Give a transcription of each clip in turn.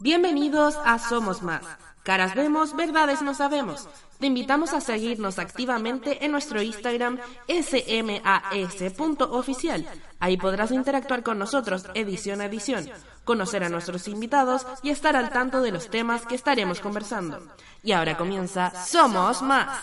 Bienvenidos a Somos Más. Caras vemos, verdades no sabemos. Te invitamos a seguirnos activamente en nuestro Instagram smas.oficial. Ahí podrás interactuar con nosotros edición a edición, conocer a nuestros invitados y estar al tanto de los temas que estaremos conversando. Y ahora comienza Somos Más.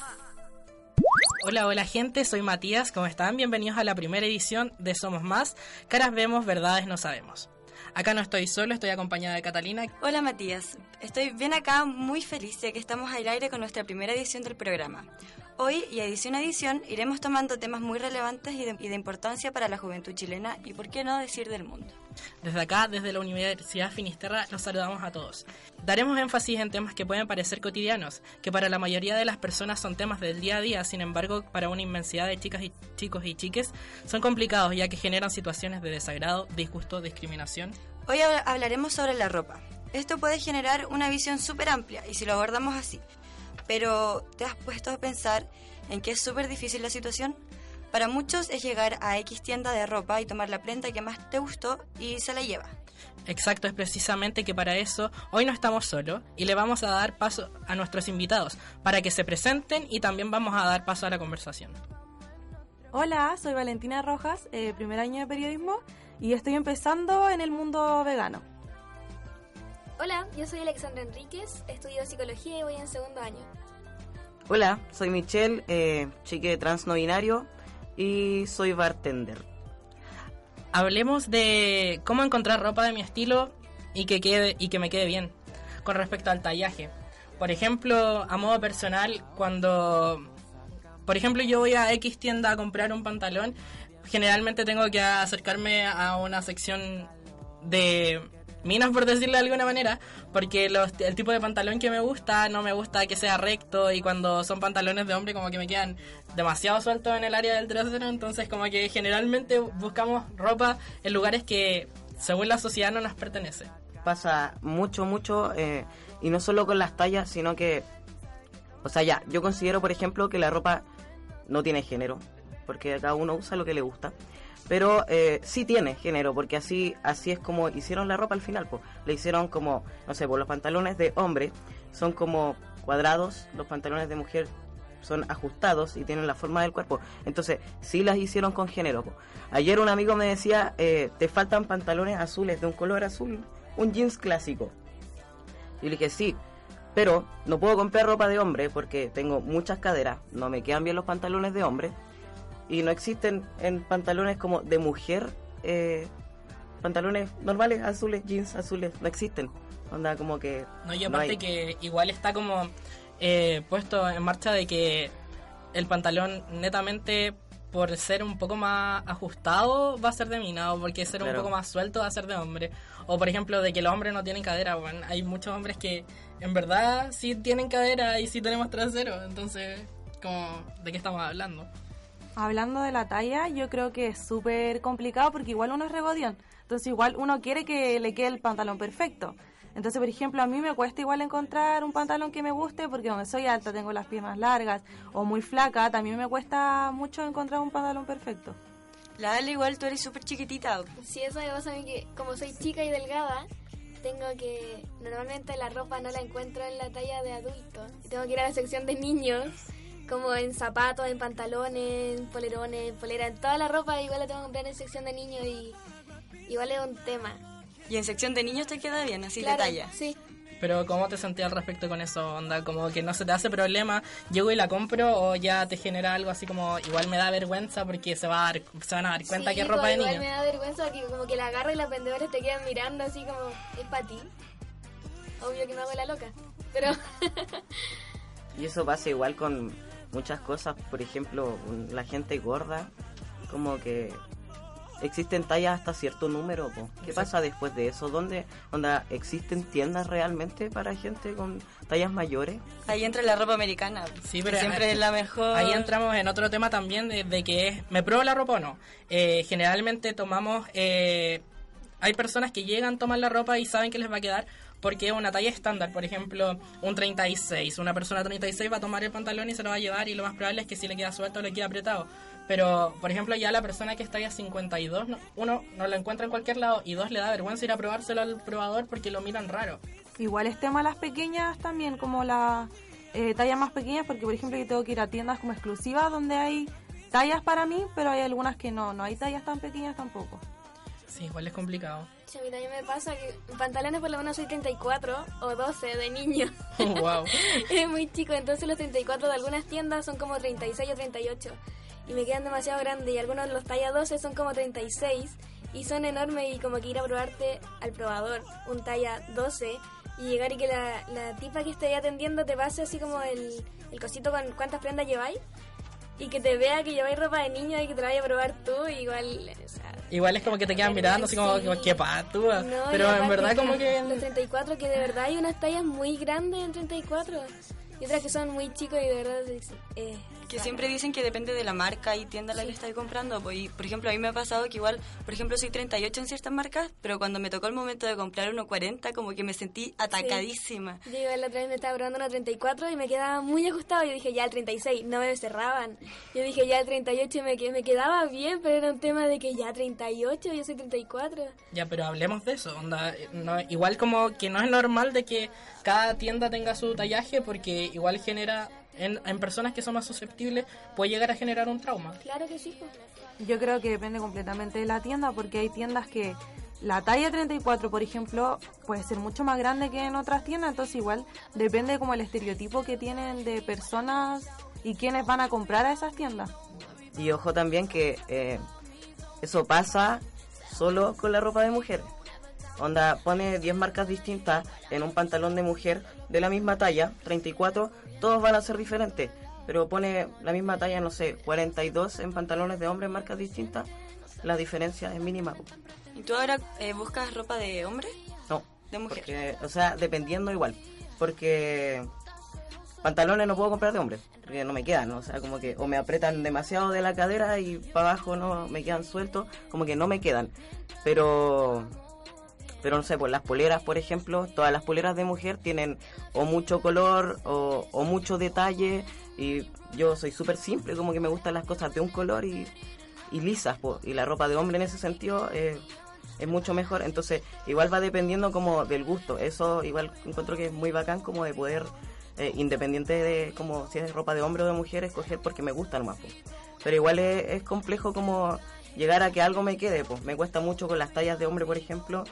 Hola, hola gente, soy Matías, ¿cómo están? Bienvenidos a la primera edición de Somos Más. Caras vemos, verdades no sabemos. Acá no estoy solo, estoy acompañada de Catalina. Hola Matías, estoy bien acá, muy feliz de que estamos al aire con nuestra primera edición del programa. Hoy y edición a edición iremos tomando temas muy relevantes y de, y de, importancia para la juventud chilena y por qué no decir del mundo. Desde acá, desde la Universidad Finisterra, los saludamos a todos. Daremos énfasis en temas que pueden parecer cotidianos, que para la mayoría de las personas son temas del día a día, sin embargo, para una inmensidad de chicas y chicos y chiques son complicados ya que generan situaciones de desagrado, disgusto, discriminación. Hoy hablaremos sobre la ropa. Esto puede generar una visión súper amplia y si lo abordamos así. Pero, ¿te has puesto a pensar en que es súper difícil la situación? Para muchos es llegar a X tienda de ropa y tomar la prenda que más te gustó y se la lleva. Exacto, es precisamente que para eso hoy no estamos solos y le vamos a dar paso a nuestros invitados para que se presenten y también vamos a dar paso a la conversación. Hola, soy Valentina Rojas, eh, primer año de periodismo y estoy empezando en el mundo vegano. Hola, yo soy Alexandra Enríquez, estudio psicología y voy en segundo año. Hola, soy Michelle, eh, chique trans no binario y soy bartender. Hablemos de cómo encontrar ropa de mi estilo y que, quede, y que me quede bien con respecto al tallaje. Por ejemplo, a modo personal, cuando... Por ejemplo, yo voy a X tienda a comprar un pantalón, generalmente tengo que acercarme a una sección de minas, por decirlo de alguna manera, porque los, el tipo de pantalón que me gusta, no me gusta que sea recto y cuando son pantalones de hombre como que me quedan demasiado sueltos en el área del trasero, entonces como que generalmente buscamos ropa en lugares que según la sociedad no nos pertenece. Pasa mucho, mucho, eh, y no solo con las tallas, sino que, o sea, ya, yo considero, por ejemplo, que la ropa no tiene género, porque cada uno usa lo que le gusta pero eh, sí tiene género, porque así así es como hicieron la ropa al final, pues le hicieron como, no sé, pues los pantalones de hombre son como cuadrados, los pantalones de mujer son ajustados y tienen la forma del cuerpo, entonces sí las hicieron con género. Ayer un amigo me decía, eh, te faltan pantalones azules de un color azul, un jeans clásico. Y le dije, sí, pero no puedo comprar ropa de hombre porque tengo muchas caderas, no me quedan bien los pantalones de hombre y no existen en pantalones como de mujer eh, pantalones normales azules jeans azules no existen. Onda como que no y aparte no que igual está como eh, puesto en marcha de que el pantalón netamente por ser un poco más ajustado va a ser de mina o porque ser claro. un poco más suelto va a ser de hombre. O por ejemplo de que los hombres no tienen cadera bueno, hay muchos hombres que en verdad sí tienen cadera y sí tenemos trasero. Entonces como de qué estamos hablando hablando de la talla, yo creo que es súper complicado porque igual uno es regodión. Entonces igual uno quiere que le quede el pantalón perfecto. Entonces, por ejemplo, a mí me cuesta igual encontrar un pantalón que me guste porque donde soy alta, tengo las piernas largas o muy flaca, también me cuesta mucho encontrar un pantalón perfecto. La Ale igual tú eres súper chiquitita. Sí, eso me pasa a mí que como soy chica y delgada, tengo que... Normalmente la ropa no la encuentro en la talla de adulto. Tengo que ir a la sección de niños como en zapatos, en pantalones, en polerones, en polera, en toda la ropa, igual la tengo que comprar en sección de niños y igual es un tema. ¿Y en sección de niños te queda bien, así claro, de talla? Sí. Pero ¿cómo te sentías al respecto con eso? Onda, como que no se te hace problema, llego y la compro o ya te genera algo así como igual me da vergüenza porque se, va a dar, se van a dar cuenta sí, que es ropa de niño. Igual me da vergüenza que como que la agarro y las vendedoras te quedan mirando así como, es para ti. Obvio que me hago la loca, pero... y eso pasa igual con muchas cosas, por ejemplo, la gente gorda, como que existen tallas hasta cierto número. po. ¿Qué pasa después de eso? ¿Dónde onda, existen tiendas realmente para gente con tallas mayores? Ahí entra la ropa americana. Sí, que pero siempre ahí- es la mejor. Ahí entramos en otro tema también de, de que es, ¿me pruebo la ropa o no? Eh, generalmente tomamos, eh, hay personas que llegan, toman la ropa y saben que les va a quedar porque es una talla estándar, por ejemplo, un 36. Una persona 36 va a tomar el pantalón y se lo va a llevar y lo más probable es que si le queda suelto le queda apretado. Pero, por ejemplo, ya la persona que está talla 52, no- uno, no lo encuentra en cualquier lado y dos, le da vergüenza ir a probárselo al probador porque lo miran raro. Igual es tema las pequeñas también, como las eh, tallas más pequeñas, porque por ejemplo yo tengo que ir a tiendas como exclusivas donde hay tallas para mí, pero hay algunas que no, no hay tallas tan pequeñas tampoco. Sí, igual es complicado. Sí, a mí también me pasa que en pantalones por lo menos soy 34 o 12 de niño. wow. es muy chico, entonces los 34 de algunas tiendas son como 36 o 38 y me quedan demasiado grandes y algunos de los talla 12 son como 36 y son enormes y como que ir a probarte al probador un talla 12 y llegar y que la, la tipa que esté ahí atendiendo te pase así como el, el cosito con cuántas prendas lleváis y que te vea que lleváis ropa de niño y que te la vaya a probar tú igual o sea, Igual es como que te quedan mirando así como, Sí. como, qué patúa. no, Pero en verdad como que... Los 34, que de verdad hay unas tallas muy grandes en 34. Y otras que son muy chicos y de verdad... eh, Que siempre dicen que depende de la marca y tienda a la que estáis comprando. Pues, y, por ejemplo, a mí me ha pasado que igual, por ejemplo, soy 38 en ciertas marcas, pero cuando me tocó el momento de comprar uno 40, como que me sentí atacadísima. Yo igual la otra vez me estaba probando una 34 y me quedaba muy ajustado. Yo dije, ya el 36, no me cerraban. Yo dije, ya el 38 y me, que- me quedaba bien, pero era un tema de que ya 38, yo soy 34. Ya, pero hablemos de eso. Onda, no- igual como que no es normal de que cada tienda tenga su tallaje porque igual genera... En, en personas que son más susceptibles puede llegar a generar un trauma. Claro que sí, pues. Yo creo que depende completamente de la tienda, porque hay tiendas que la talla 34, por ejemplo, puede ser mucho más grande que en otras tiendas, entonces igual depende como el estereotipo que tienen de personas y quienes van a comprar a esas tiendas. Y ojo también que eh, eso pasa solo con la ropa de mujer. Onda, pone 10 marcas distintas en un pantalón de mujer de la misma talla, 34, todos van a ser diferentes. Pero pone la misma talla, no sé, 42 en pantalones de hombre marcas distintas, la diferencia es mínima. ¿Y tú ahora eh, buscas ropa de hombre? No, De mujer. porque, o sea, dependiendo igual. Porque pantalones no puedo comprar de hombre, porque no me quedan, ¿no? o sea, como que o me apretan demasiado de la cadera y para abajo no me quedan sueltos, como que no me quedan. Pero pero no sé, pues las poleras, por ejemplo, todas las poleras de mujer tienen o mucho color o, o mucho detalle y yo soy súper simple, como que me gustan las cosas de un color y, lisas, po. y la ropa de hombre en ese sentido eh, es mucho mejor, entonces igual va dependiendo como del gusto, eso igual encuentro que es muy bacán como de poder, eh, independiente de como si es ropa de hombre o de mujer, escoger porque me gusta nomás, po. pero igual es, es complejo como llegar a que algo me quede, pues me cuesta mucho con las tallas de hombre, por ejemplo,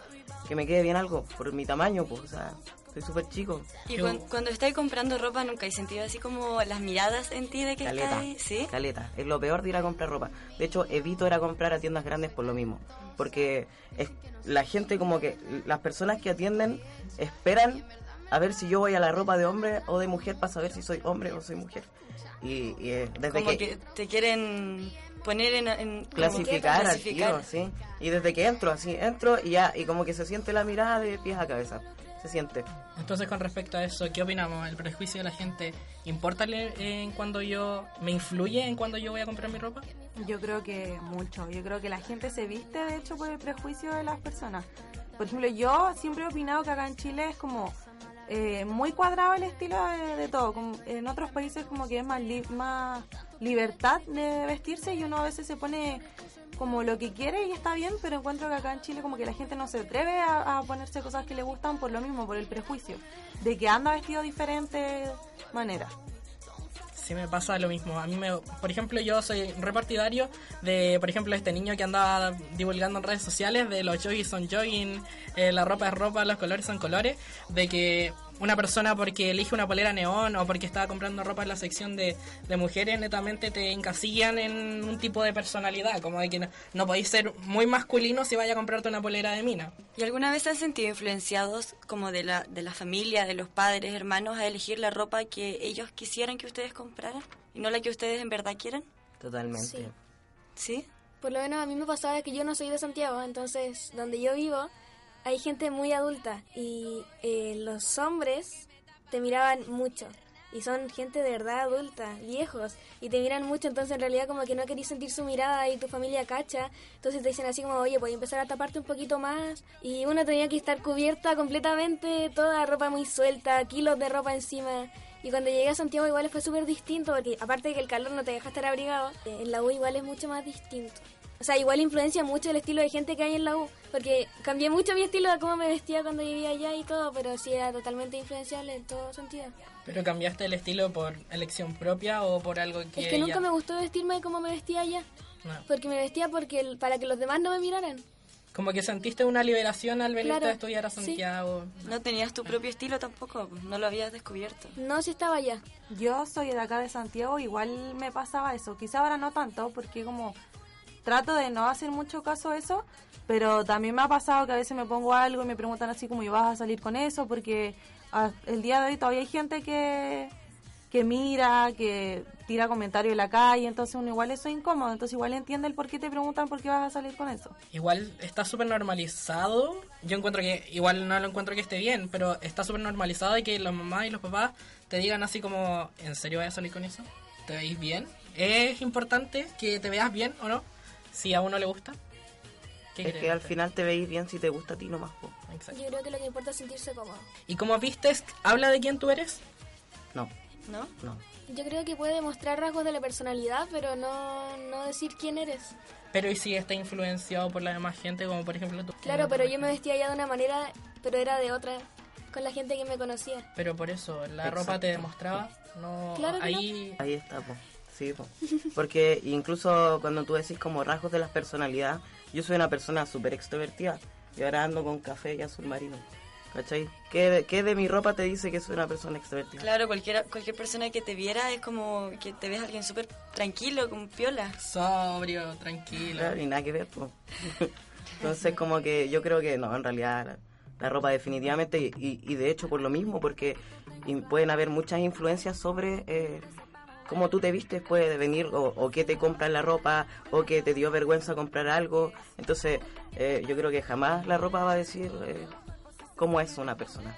que me quede bien algo, por mi tamaño, pues, o sea, soy súper chico. Y cuan- cuando estáis comprando ropa, ¿nunca hay sentido así como las miradas en ti de que Caleta, estáis? ¿Sí? caleta. Es lo peor de ir a comprar ropa. De hecho, evito ir a comprar a tiendas grandes por lo mismo. Porque es, la gente como que, las personas que atienden esperan a ver si yo voy a la ropa de hombre o de mujer para saber si soy hombre o soy mujer. Y, y, eh, desde Como que, que te quieren poner en... en- clasificar al clasificar. tiro, sí. Y desde que entro, así, entro y ya, y como que se siente la mirada de pies a cabeza. Se siente. Entonces, con respecto a eso, ¿qué opinamos? ¿El prejuicio de la gente importa en cuando yo... me influye en cuando yo voy a comprar mi ropa? Yo creo que mucho. Yo creo que la gente se viste, de hecho, por el prejuicio de las personas. Por ejemplo, yo siempre he opinado que acá en Chile es como eh, muy cuadrado el estilo de, todo. En otros países como que es más, li- más libertad de vestirse y uno a veces se pone como lo que quiere y está bien, pero encuentro que acá en Chile como que la gente no se atreve a, a ponerse cosas que le gustan por lo mismo, por el prejuicio, de que anda vestido de diferentes maneras. Sí me pasa lo mismo. A mí me, por ejemplo, yo soy repartidario de, por ejemplo, este niño que andaba divulgando en redes sociales de los jogging son jogging, eh, la ropa es ropa, los colores son colores, de que una persona porque elige una polera neón o porque estaba comprando ropa en la sección de, de mujeres netamente te encasillan en un tipo de personalidad, como de que no, no podéis ser muy masculino si vaya a comprarte una polera de mina. ¿Y alguna vez se han sentido influenciados como de la, de la familia, de los padres, hermanos, a elegir la ropa que ellos quisieran que ustedes compraran y no la que ustedes en verdad quieren? Totalmente. Sí. ¿Sí? Por lo menos a mí me pasaba que yo no soy de Santiago, entonces donde yo vivo hay gente muy adulta y eh, los hombres te miraban mucho. Y son gente de verdad adulta, viejos, y te miran mucho, entonces en realidad como que no querís sentir su mirada y tu familia cacha, entonces te dicen así como, oye, a empezar a taparte un poquito más, y uno tenía que estar cubierta completamente, toda ropa muy suelta, kilos de ropa encima, y cuando llegué a Santiago igual fue súper distinto, porque aparte de que el calor no te deja estar abrigado, eh, en la U igual es mucho más distinto. O sea, igual influencia mucho el estilo de gente que hay en la U, porque cambié mucho mi estilo de cómo me vestía cuando vivía allá y todo, pero sí era totalmente influenciable en todo sentido. ¿Pero cambiaste el estilo por elección propia o por algo que Es que nunca ya- me gustó vestirme como me vestía allá, No. porque me vestía porque el- para que los demás no me miraran. Como que sentiste una liberación al venirte Claro, a estudiar a sí. Santiago. No tenías tu propio estilo tampoco, pues, no lo habías descubierto. No, si estaba allá. Yo soy de acá de Santiago, igual me pasaba eso. Quizá ahora no tanto, porque como trato de no hacer mucho caso a eso, pero también me ha pasado que a veces me pongo algo y me preguntan así como, ¿y vas a salir con eso? Porque ah, el día de hoy todavía hay gente que, que mira, que tira comentarios en la calle, entonces uno igual eso es incómodo, entonces igual entiende el por qué te preguntan por qué vas a salir con eso. Igual está súper normalizado. Yo encuentro que, igual no lo encuentro que esté bien, pero está súper normalizado de que las mamás y los papás te digan así como, ¿en serio vas a salir con eso? ¿Te veis bien? ¿Es importante que te veas bien o no? Si a uno le gusta. ¿Qué Es que al final te veis bien si te gusta a ti nomás. po. Exacto. Yo creo que lo que importa es sentirse cómodo. ¿Y como vistes, habla de quién tú eres? No, ¿No? no. Yo creo que puede mostrar rasgos de la personalidad, pero no, no decir quién eres. Pero ¿y si está influenciado por la demás gente, como por ejemplo tú? Claro, pero yo me vestía ya de una manera, pero era de otra, con la gente que me conocía. Pero por eso, la Exacto. ropa te demostraba. No, Claro que ahí Ahí está, po. Sí, po. Porque incluso cuando tú decís como rasgos de la personalidad, yo soy una persona súper extrovertida. Y ahora ando con café y azul marino. ¿Cachai? ¿Qué, de- ¿Qué de mi ropa te dice que soy una persona extrovertida? Claro, cualquiera, cualquier persona que te viera es como que te ves a alguien súper tranquilo, con piola. sobrio, tranquilo. Claro, y nada que ver, po. Entonces, como que yo creo que no, en realidad la, la ropa definitivamente, y, y- de hecho por lo mismo, porque pueden haber muchas influencias sobre eh, cómo tú te vistes, puede venir, o, qué te compras la ropa, o que te dio vergüenza comprar algo. Entonces, eh, yo creo que jamás la ropa va a decir eh, cómo es una persona.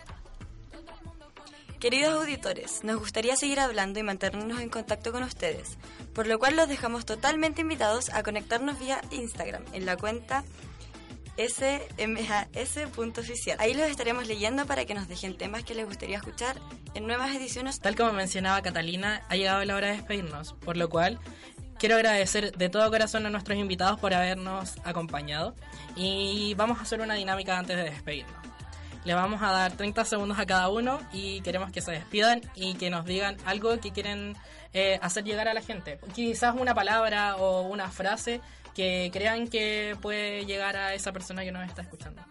Queridos auditores, nos gustaría seguir hablando y mantenernos en contacto con ustedes, por lo cual los dejamos totalmente invitados a conectarnos vía Instagram en la cuenta smas.oficial. Ahí los estaremos leyendo para que nos dejen temas que les gustaría escuchar en nuevas ediciones. Tal como mencionaba Catalina, ha llegado la hora de despedirnos, por lo cual quiero agradecer de todo corazón a nuestros invitados por habernos acompañado y vamos a hacer una dinámica antes de despedirnos. Le vamos a dar 30 segundos a cada uno y queremos que se despidan y que nos digan algo que quieren eh, hacer llegar a la gente. Quizás una palabra o una frase que crean que puede llegar a esa persona que nos está escuchando.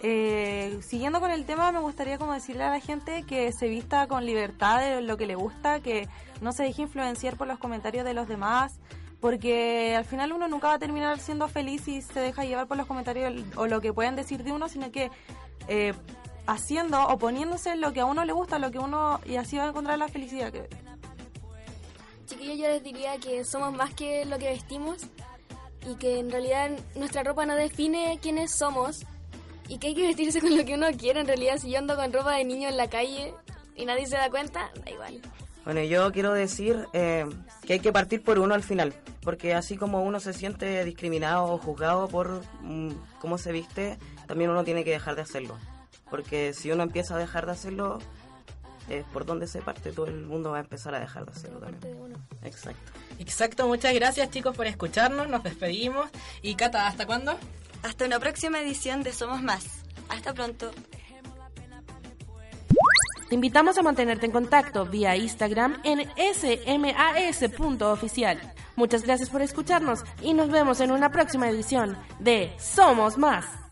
Eh, siguiendo con el tema, me gustaría como decirle a la gente que se vista con libertad de lo que le gusta, que no se deje influenciar por los comentarios de los demás, porque al final uno nunca va a terminar siendo feliz si se deja llevar por los comentarios o lo que pueden decir de uno, sino que eh, haciendo o poniéndose lo que a uno le gusta, lo que uno y así va a encontrar la felicidad. Que, Chiquillos, yo les diría que somos más que lo que vestimos y que en realidad nuestra ropa no define quiénes somos y que hay que vestirse con lo que uno quiere. En realidad, si yo ando con ropa de niño en la calle y nadie se da cuenta, da igual. Bueno, yo quiero decir eh, que hay que partir por uno al final, porque así como uno se siente discriminado o juzgado por mm, cómo se viste, también uno tiene que dejar de hacerlo. Porque si uno empieza a dejar de hacerlo, es por donde se parte, todo el mundo va a empezar a dejar de hacerlo también. Exacto. Exacto, muchas gracias chicos por escucharnos, nos despedimos y Cata, ¿hasta cuándo? Hasta una próxima edición de Somos Más. Hasta pronto. Te invitamos a mantenerte en contacto vía Instagram en smas.oficial. Muchas gracias por escucharnos y nos vemos en una próxima edición de Somos Más.